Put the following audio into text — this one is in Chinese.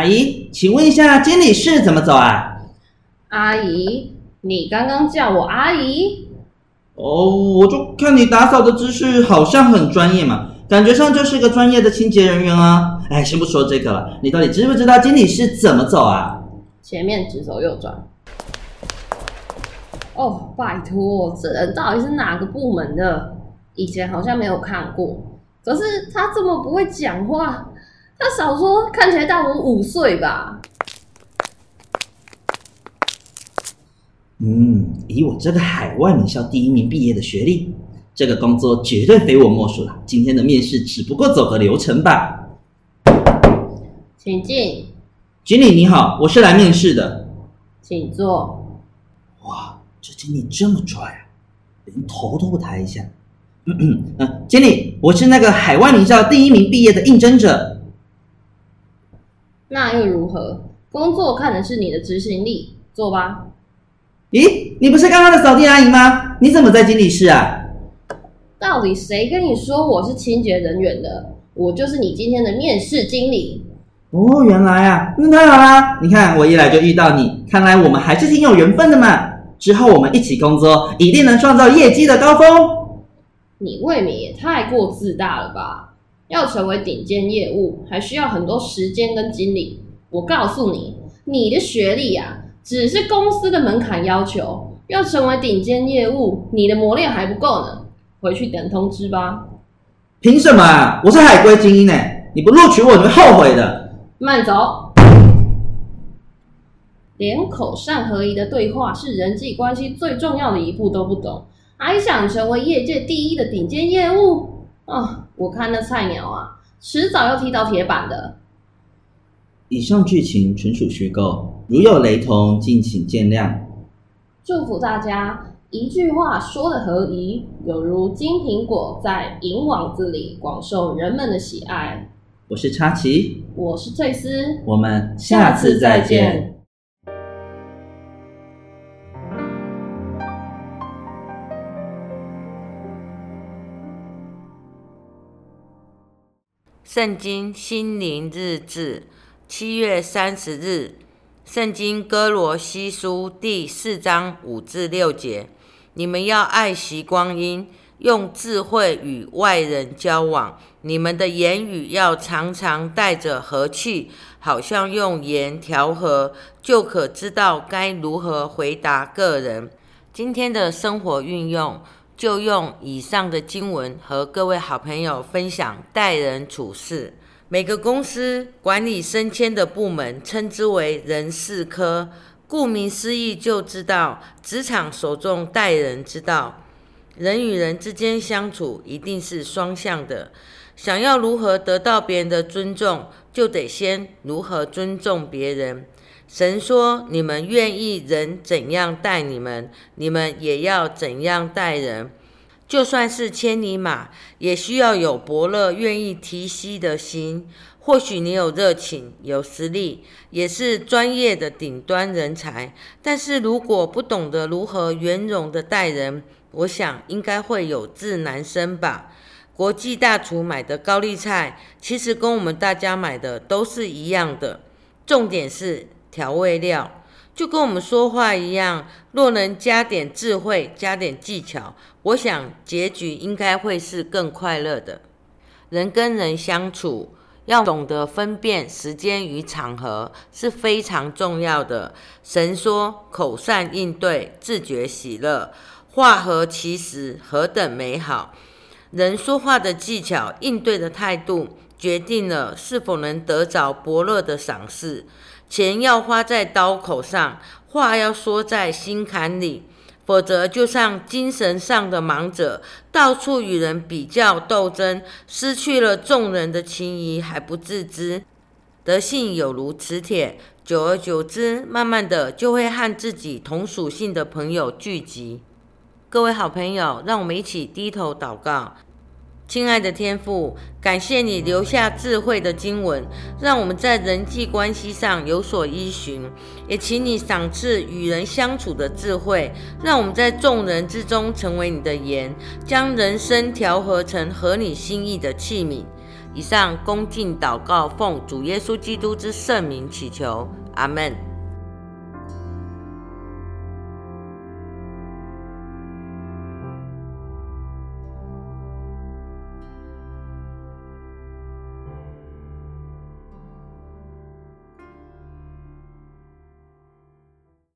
阿姨，请问一下经理室怎么走啊？阿姨，你刚刚叫我阿姨？哦，我就看你打扫的姿势好像很专业嘛，感觉上就是个专业的清洁人员啊。哎，先不说这个了，你到底知不知道经理室怎么走啊？前面直走右转。哦，拜托，这人到底是哪个部门的？以前好像没有看过。可是他这么不会讲话，他少说看起来大我五岁吧？嗯，以我这个海外名校第一名毕业的学历，这个工作绝对非我莫属了。今天的面试只不过走个流程吧。请进。经理你好，我是来面试的。请坐。哇，这经理这么拽啊，连头都不抬一下。嗯 嗯，经理，我是那个海外名校第一名毕业的应征者。那又如何？工作看的是你的执行力，做吧。咦，你不是刚刚的扫地阿姨吗？你怎么在经理室啊？到底谁跟你说我是清洁人员的？我就是你今天的面试经理。哦，原来啊，那太好啦！你看我一来就遇到你，看来我们还是挺有缘分的嘛。之后我们一起工作，一定能创造业绩的高峰。你未免也太过自大了吧？要成为顶尖业务，还需要很多时间跟精力。我告诉你，你的学历呀。只是公司的门槛要求，要成为顶尖业务，你的磨练还不够呢。回去等通知吧。凭什么啊？我是海归精英呢，你不录取我，你会后悔的。慢走。连口善合一的对话是人际关系最重要的一步都不懂，还想成为业界第一的顶尖业务？啊，我看那菜鸟啊，迟早要踢到铁板的。以上剧情纯属虚构，如有雷同，敬请见谅。祝福大家，一句话说的合宜，有如金苹果在银网子里，广受人们的喜爱。我是叉奇，我是翠丝，我们下次再见。圣经心灵日志。七月三十日，《圣经·哥罗西书》第四章五至六节：你们要爱惜光阴，用智慧与外人交往。你们的言语要常常带着和气，好像用盐调和，就可知道该如何回答个人。今天的生活运用，就用以上的经文和各位好朋友分享待人处事。每个公司管理升迁的部门称之为人事科，顾名思义，就知道职场所重待人之道。人与人之间相处一定是双向的，想要如何得到别人的尊重，就得先如何尊重别人。神说：“你们愿意人怎样待你们，你们也要怎样待人。”就算是千里马，也需要有伯乐愿意提膝的心。或许你有热情、有实力，也是专业的顶端人才，但是如果不懂得如何圆融的待人，我想应该会有志难伸吧。国际大厨买的高丽菜，其实跟我们大家买的都是一样的，重点是调味料。就跟我们说话一样，若能加点智慧，加点技巧，我想结局应该会是更快乐的。人跟人相处，要懂得分辨时间与场合是非常重要的。神说：“口善应对，自觉喜乐，话合其时，何等美好！”人说话的技巧、应对的态度，决定了是否能得着伯乐的赏识。钱要花在刀口上，话要说在心坎里，否则就像精神上的盲者，到处与人比较斗争，失去了众人的情谊还不自知。德性有如磁铁，久而久之，慢慢的就会和自己同属性的朋友聚集。各位好朋友，让我们一起低头祷告。亲爱的天父，感谢你留下智慧的经文，让我们在人际关系上有所依循；也请你赏赐与人相处的智慧，让我们在众人之中成为你的盐，将人生调和成合你心意的器皿。以上恭敬祷告，奉主耶稣基督之圣名祈求，阿门。